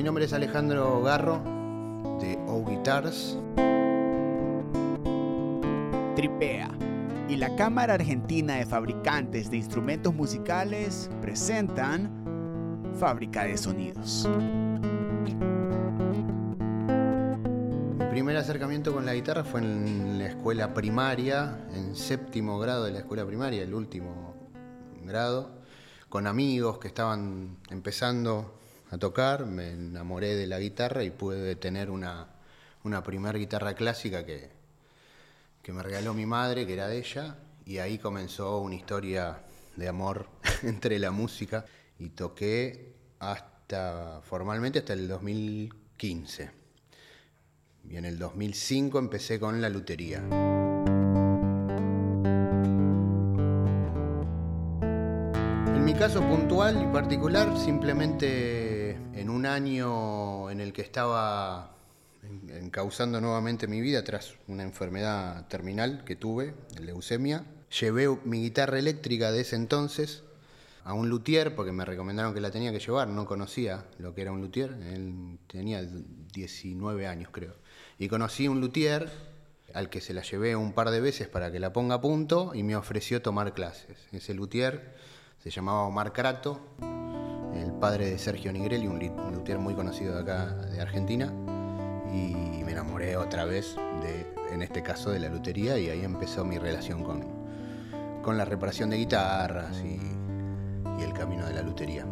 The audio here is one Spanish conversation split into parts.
mi nombre es Alejandro Garro de O Guitars. Tripea y la Cámara Argentina de Fabricantes de Instrumentos Musicales presentan Fábrica de Sonidos. Mi primer acercamiento con la guitarra fue en la escuela primaria, en séptimo grado de la escuela primaria, el último grado, con amigos que estaban empezando a tocar, me enamoré de la guitarra y pude tener una, una primera guitarra clásica que, que me regaló mi madre, que era de ella, y ahí comenzó una historia de amor entre la música y toqué hasta formalmente hasta el 2015. Y en el 2005 empecé con la lutería. En mi caso puntual y particular, simplemente en un año en el que estaba encauzando nuevamente mi vida tras una enfermedad terminal que tuve, leucemia, llevé mi guitarra eléctrica de ese entonces a un luthier porque me recomendaron que la tenía que llevar, no conocía lo que era un luthier, él tenía 19 años creo. Y conocí un luthier al que se la llevé un par de veces para que la ponga a punto y me ofreció tomar clases. Ese luthier se llamaba Omar Crato, el padre de Sergio Nigrelli, un luthier muy conocido de acá de Argentina, y me enamoré otra vez de, en este caso, de la lutería y ahí empezó mi relación con, con la reparación de guitarras y, y el camino de la lutería.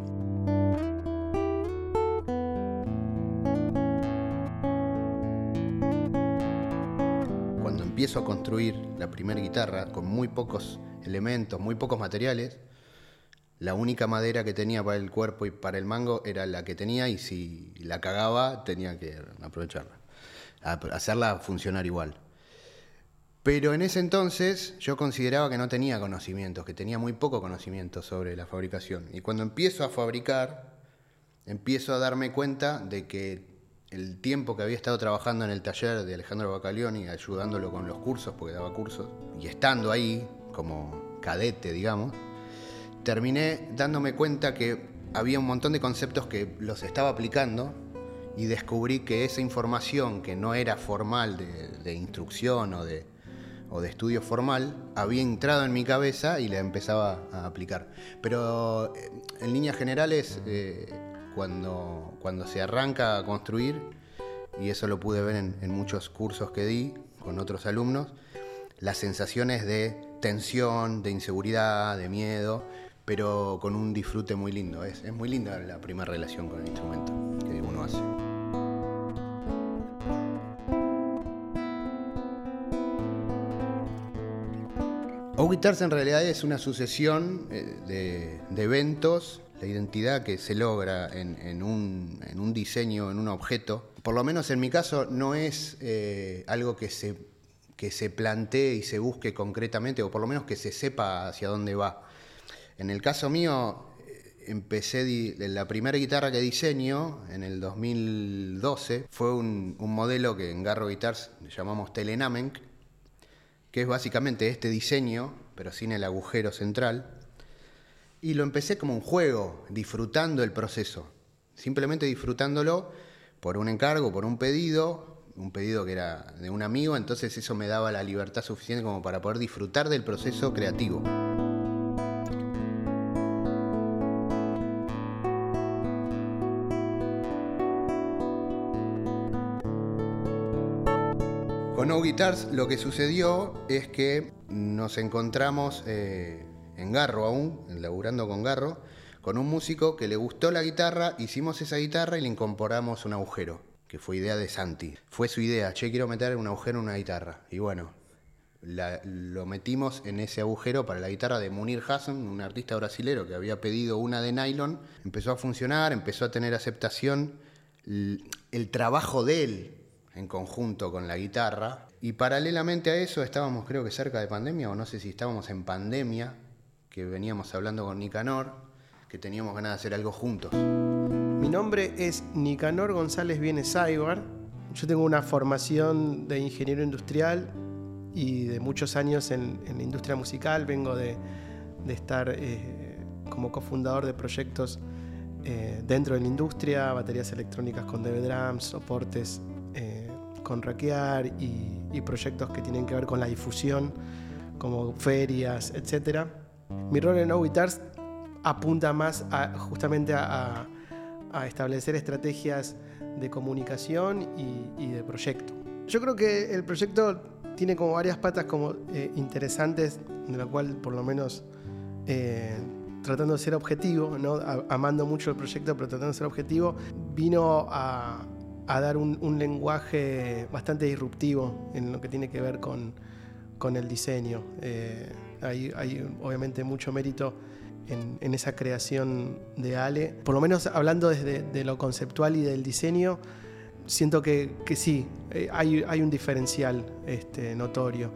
Cuando empiezo a construir la primera guitarra con muy pocos elementos, muy pocos materiales, la única madera que tenía para el cuerpo y para el mango era la que tenía y si la cagaba tenía que aprovecharla, hacerla funcionar igual. Pero en ese entonces yo consideraba que no tenía conocimientos, que tenía muy poco conocimiento sobre la fabricación. Y cuando empiezo a fabricar, empiezo a darme cuenta de que el tiempo que había estado trabajando en el taller de Alejandro Bacalioni, ayudándolo con los cursos, porque daba cursos, y estando ahí como cadete, digamos, terminé dándome cuenta que había un montón de conceptos que los estaba aplicando y descubrí que esa información que no era formal de, instrucción o de, o de estudio formal había entrado en mi cabeza y la empezaba a aplicar. Pero eh, en líneas generales, eh, cuando, cuando se arranca a construir, y eso lo pude ver en, en muchos cursos que di con otros alumnos, las sensaciones de tensión, de inseguridad, de miedo, pero con un disfrute muy lindo. Es, es muy linda la primera relación con el instrumento que uno hace. O Guitars en realidad es una sucesión eh, de, eventos, la identidad que se logra en, en, un, en, un, diseño, en un objeto. Por lo menos en mi caso no es eh, algo que se, que se plantee y se busque concretamente, o por lo menos que se sepa hacia dónde va en el caso mío, empecé, la primera guitarra que diseño en el 2012 fue un, modelo que en Garro Guitars llamamos Telenamenc, que es básicamente este diseño, pero sin el agujero central. Y lo empecé como un juego, disfrutando el proceso, simplemente disfrutándolo por un encargo, por un pedido, un pedido que era de un amigo, entonces eso me daba la libertad suficiente como para poder disfrutar del proceso creativo. No Guitars lo que sucedió es que nos encontramos eh, en Garro aún, laburando con Garro, con un músico que le gustó la guitarra, hicimos esa guitarra y le incorporamos un agujero, que fue idea de Santi. Fue su idea, che, quiero meter un agujero en una guitarra. Y bueno, lo metimos en ese agujero para la guitarra de Munir Hassan, un artista brasilero que había pedido una de nylon. Empezó a funcionar, empezó a tener aceptación. el trabajo de él en conjunto con la guitarra. Y paralelamente a eso estábamos creo que cerca de pandemia, o no sé si estábamos en pandemia, que veníamos hablando con Nicanor, que teníamos ganas de hacer algo juntos. Mi nombre es Nicanor González Vienes Saibar. Yo tengo una formación de ingeniero industrial y de muchos años en, la industria musical. Vengo de, estar eh, como cofundador de proyectos eh, dentro de la industria, baterías electrónicas con DV drums, soportes eh, con rackear y, y, proyectos que tienen que ver con la difusión, como ferias, etc. Mi rol en No Guitars apunta más a, justamente a, a, establecer estrategias de comunicación y, y, de proyecto. Yo creo que el proyecto tiene como varias patas como eh, interesantes, de lo cual por lo menos eh, tratando de ser objetivo, ¿no? amando mucho el proyecto, pero tratando de ser objetivo, vino a, a dar un, un, lenguaje bastante disruptivo en lo que tiene que ver con, con el diseño. Eh, hay, hay, obviamente mucho mérito en, en, esa creación de Ale. Por lo menos hablando desde de lo conceptual y del diseño, siento que, que sí, eh, hay, hay, un diferencial este, notorio.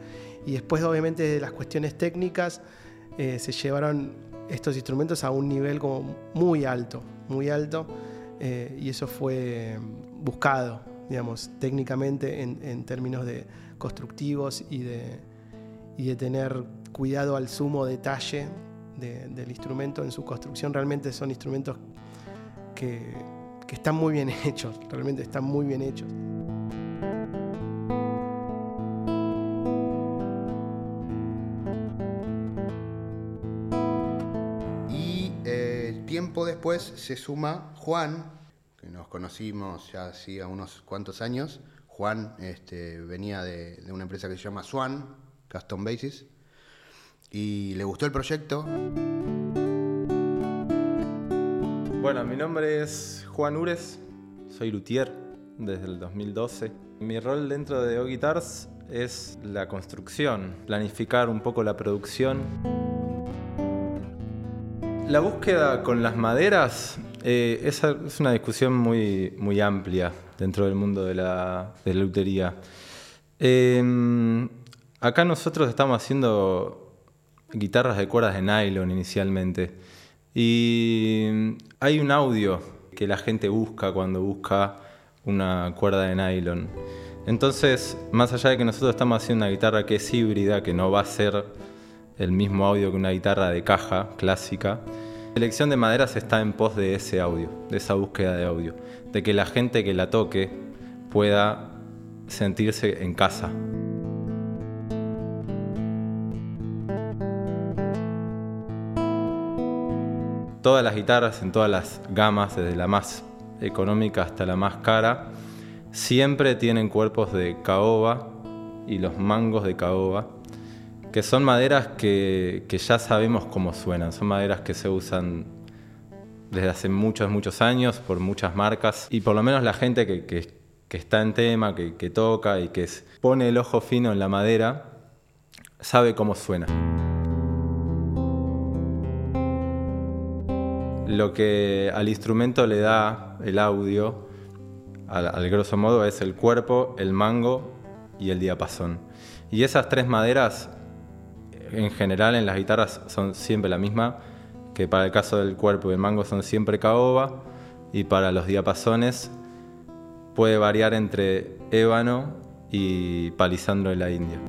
Y después, obviamente, de las cuestiones técnicas, eh, se llevaron estos instrumentos a un nivel como muy alto, muy alto, eh, y eso fue buscado, digamos, técnicamente en, en términos de constructivos y de, y de tener cuidado al sumo detalle de, del instrumento en su construcción. Realmente son instrumentos que, que están muy bien hechos, realmente están muy bien hechos. Y eh, tiempo después se suma Juan, conocimos ya hacía unos cuantos años. Juan este, venía de, una empresa que se llama Swan, Custom Basis, y le gustó el proyecto. Bueno, mi nombre es Juan Ures, soy luthier desde el 2012. Mi rol dentro de O Guitars es la construcción, planificar un poco la producción. La búsqueda con las maderas eh, esa es una discusión muy, muy amplia dentro del mundo de la, de la lutería. Eh, acá nosotros estamos haciendo guitarras de cuerdas de nylon inicialmente. Y hay un audio que la gente busca cuando busca una cuerda de nylon. Entonces, más allá de que nosotros estamos haciendo una guitarra que es híbrida, que no va a ser el mismo audio que una guitarra de caja clásica, la elección de maderas está en pos de ese audio, de esa búsqueda de audio, de que la gente que la toque pueda sentirse en casa. todas las guitarras en todas las gamas, desde la más económica hasta la más cara, siempre tienen cuerpos de caoba y los mangos de caoba, que son maderas que, ya sabemos cómo suenan, son maderas que se usan desde hace muchos, muchos años por muchas marcas y por lo menos la gente que está en tema, que, toca y que pone el ojo fino en la madera, sabe cómo suena. Lo que al instrumento le da el audio, al, al, grosso modo, es el cuerpo, el mango y el diapasón. Y esas tres maderas, en general en las guitarras, son siempre la misma, que para el caso del cuerpo y el mango son siempre caoba, y para los diapasones puede variar entre ébano y palisandro de la India.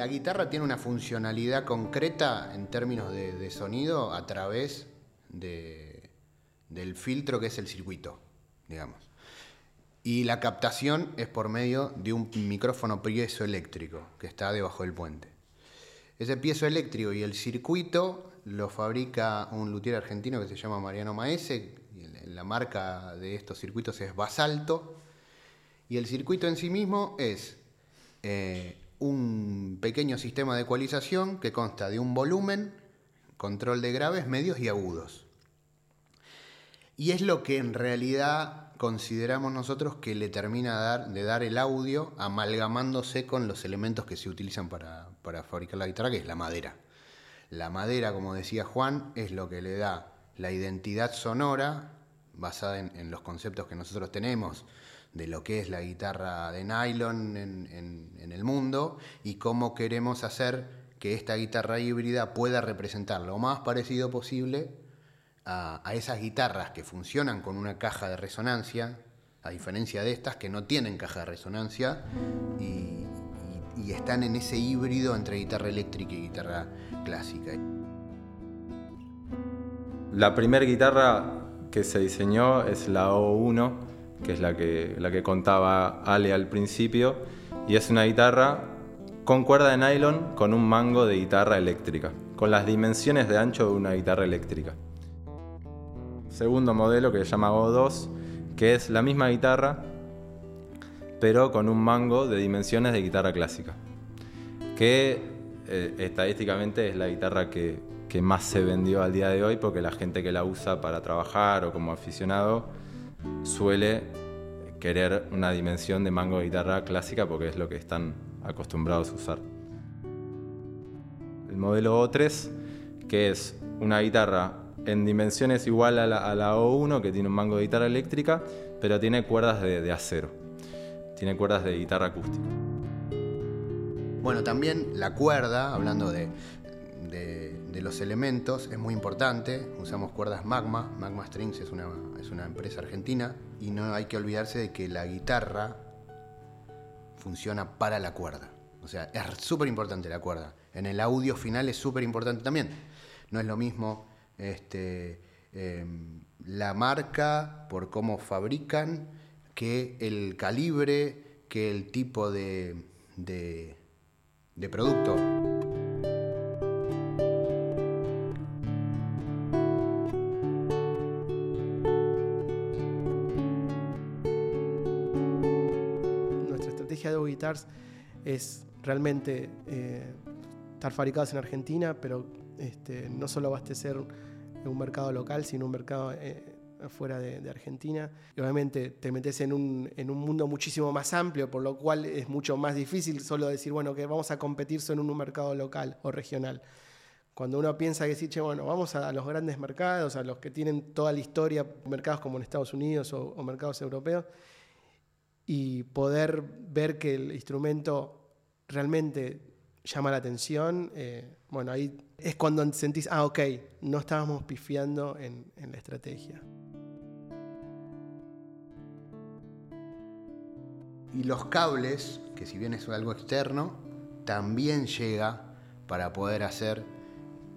la guitarra tiene una funcionalidad concreta en términos de, sonido a través de, del filtro que es el circuito, digamos. Y la captación es por medio de un micrófono piezoeléctrico que está debajo del puente. Ese piezoeléctrico y el circuito lo fabrica un luthier argentino que se llama Mariano Maese. La marca de estos circuitos es Basalto. Y el circuito en sí mismo es eh, un pequeño sistema de ecualización que consta de un volumen, control de graves, medios y agudos. Y es lo que en realidad consideramos nosotros que le termina de dar el audio amalgamándose con los elementos que se utilizan para, fabricar la guitarra, que es la madera. La madera, como decía Juan, es lo que le da la identidad sonora basada en, los conceptos que nosotros tenemos de lo que es la guitarra de nylon en, el mundo y cómo queremos hacer que esta guitarra híbrida pueda representar lo más parecido posible a, esas guitarras que funcionan con una caja de resonancia, a diferencia de estas que no tienen caja de resonancia y están en ese híbrido entre guitarra eléctrica y guitarra clásica. La primera guitarra que se diseñó es la O1, que es la que, la que contaba Ale al principio, y es una guitarra con cuerda de nylon con un mango de guitarra eléctrica, con las dimensiones de ancho de una guitarra eléctrica. Segundo modelo que se llama O2, que es la misma guitarra, pero con un mango de dimensiones de guitarra clásica, que eh, estadísticamente es la guitarra que, que más se vendió al día de hoy porque la gente que la usa para trabajar o como aficionado suele querer una dimensión de mango de guitarra clásica porque es lo que están acostumbrados a usar. El modelo O3, que es una guitarra en dimensiones igual a la, O1, que tiene un mango de guitarra eléctrica, pero tiene cuerdas de, acero. Tiene cuerdas de guitarra acústica. Bueno, también la cuerda, hablando de, de, los elementos, es muy importante. Usamos cuerdas Magma. Magma Strings es una, es una empresa argentina. Y no hay que olvidarse de que la guitarra funciona para la cuerda. O sea, es súper importante la cuerda. En el audio final es súper importante también. No es lo mismo este, em, la marca por cómo fabrican que el calibre, que el tipo de, de, de producto. es realmente eh, estar fabricados en Argentina, pero este, no solo abastecer un mercado local, sino un mercado eh, fuera de, Argentina. Y obviamente te metes en un, en un, mundo muchísimo más amplio, por lo cual es mucho más difícil solo decir, bueno, que vamos a competir solo en un mercado local o regional. Cuando uno piensa que sí, che, bueno, vamos a, los grandes mercados, a los que tienen toda la historia, mercados como en Estados Unidos o mercados europeos, y poder ver que el instrumento realmente llama la atención, eh, bueno, ahí es cuando sentís, ah, ok, no estábamos pifiando en, en la estrategia. Y los cables, que si bien es algo externo, también llega para poder hacer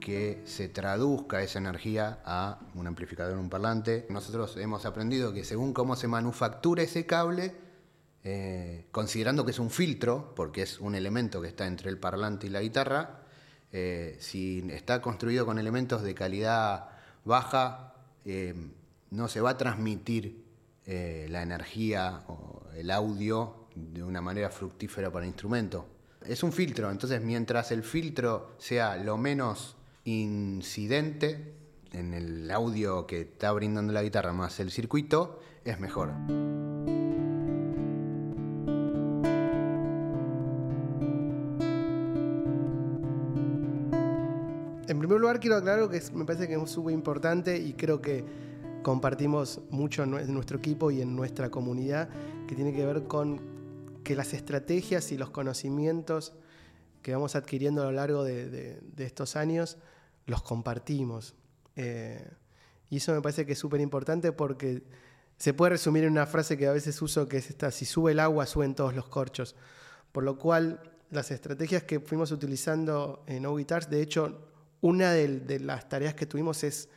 que se traduzca esa energía a un amplificador, un parlante. Nosotros hemos aprendido que según cómo se manufactura ese cable, eh, considerando que es un filtro, porque es un elemento que está entre el parlante y la guitarra, eh, si está construido con elementos de calidad baja, eh, no se va a transmitir la energía o el audio de una manera fructífera para el instrumento. Es un filtro, entonces mientras el filtro sea lo menos incidente en el audio que está brindando la guitarra más el circuito, es mejor. Lugar quiero aclarar que me parece que es súper importante y creo que compartimos mucho en nuestro equipo y en nuestra comunidad, que tiene que ver con que las estrategias y los conocimientos que vamos adquiriendo a lo largo de, estos años los compartimos. Eh, y eso me parece que es súper importante porque se puede resumir en una frase que a veces uso que es esta, si sube el agua, suben todos los corchos. Por lo cual, las estrategias que fuimos utilizando en O Guitars, de hecho, una de, las tareas que tuvimos es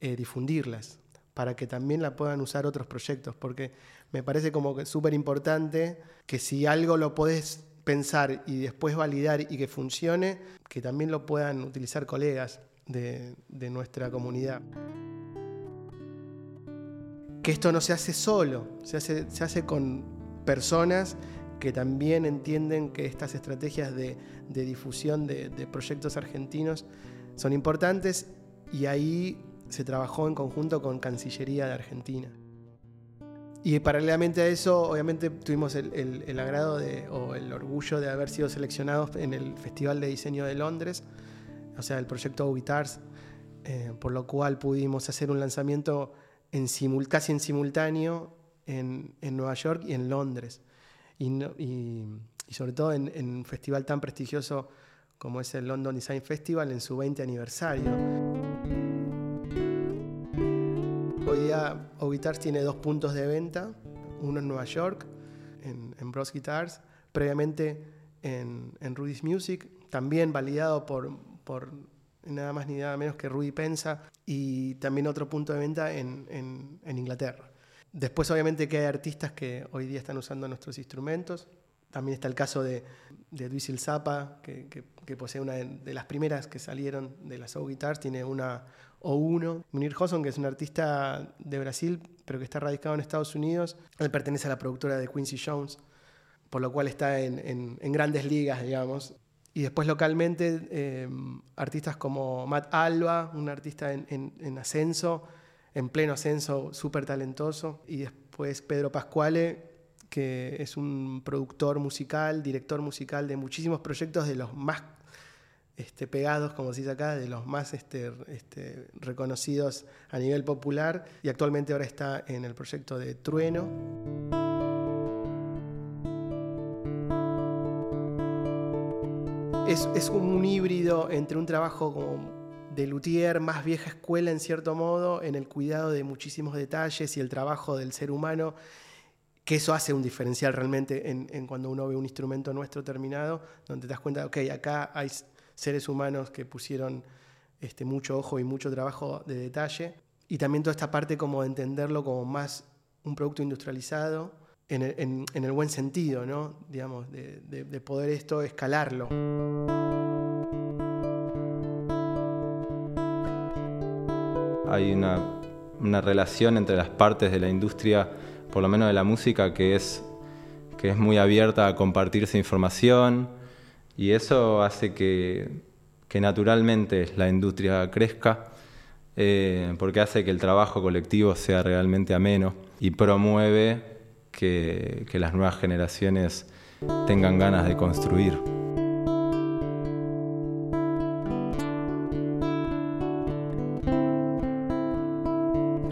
eh, difundirlas para que también la puedan usar otros proyectos, porque me parece como que súper importante que si algo lo podés pensar y después validar y que funcione, que también lo puedan utilizar colegas de, nuestra comunidad. Que esto no se hace solo, se hace, se hace con personas que también entienden que estas estrategias de, difusión de proyectos argentinos son importantes y ahí se trabajó en conjunto con Cancillería de Argentina. Y paralelamente a eso, obviamente tuvimos el, agrado o el orgullo de haber sido seleccionados en el Festival de Diseño de Londres, o sea, el proyecto Guitars, eh, por lo cual pudimos hacer un lanzamiento en casi en simultáneo en, Nueva York y en Londres. Y, sobre todo en, en un festival tan prestigioso como es el London Design Festival en su 20 aniversario. Hoy día Guitars tiene dos puntos de venta, uno en Nueva York, en, Bros Guitars. Previamente en, en Rudy's Music, también validado por, por nada más ni nada menos que Rudy Pensa, y también otro punto de venta en, en, en Inglaterra. Después obviamente que hay artistas que hoy día están usando nuestros instrumentos. También está el caso de, de Duisil Zappa, que, posee una de, las primeras que salieron de las Soul Guitars, tiene una O1. Munir Hosson, que es un artista de Brasil, pero que está radicado en Estados Unidos, él pertenece a la productora de Quincy Jones, por lo cual está en, en, en grandes ligas, digamos. Y después localmente, eh, artistas como Matt Alba, un artista en ascenso, en pleno ascenso, súper talentoso. Y después Pedro Pascuale, que es un productor musical, director musical de muchísimos proyectos, de los más este, pegados, como se dice acá, de los más este, este, reconocidos a nivel popular. Y actualmente ahora está en el proyecto de Trueno. Es, es un híbrido entre un trabajo como de luthier más vieja escuela en cierto modo, en el cuidado de muchísimos detalles y el trabajo del ser humano, que eso hace un diferencial realmente en, cuando uno ve un instrumento nuestro terminado, donde te das cuenta, ok, acá hay seres humanos que pusieron este, mucho ojo y mucho trabajo de detalle, y también toda esta parte como de entenderlo como más un producto industrializado, en el, en, en el buen sentido, ¿no? Digamos, de, de, de poder esto escalarlo. hay una, relación entre las partes de la industria, por lo menos de la música, que es, que es muy abierta a compartirse información y eso hace que, que naturalmente la industria crezca eh, porque hace que el trabajo colectivo sea realmente ameno y promueve que, que las nuevas generaciones tengan ganas de construir.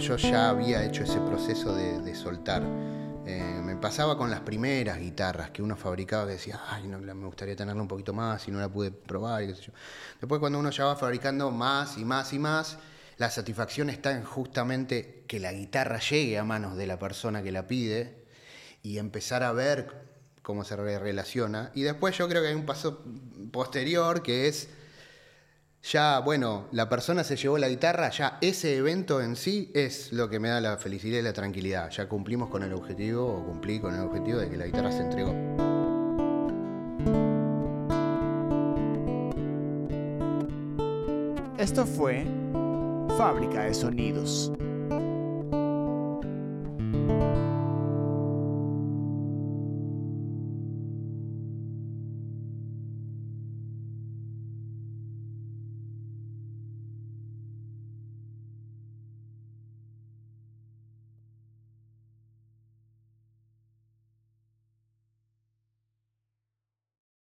Yo ya había hecho ese proceso de, soltar. Eh, me pasaba con las primeras guitarras que uno fabricaba que decía, ay, no, me gustaría tenerla un poquito más y no la pude probar. Y. Después cuando uno ya va fabricando más y más y más, la satisfacción está en justamente que la guitarra llegue a manos de la persona que la pide y empezar a ver cómo se relaciona. Y después yo creo que hay un paso posterior que es ya, bueno, la persona se llevó la guitarra, ya ese evento en sí es lo que me da la felicidad y la tranquilidad. Ya cumplimos con el objetivo, o cumplí con el objetivo de que la guitarra se entregó. Esto fue Fábrica de Sonidos.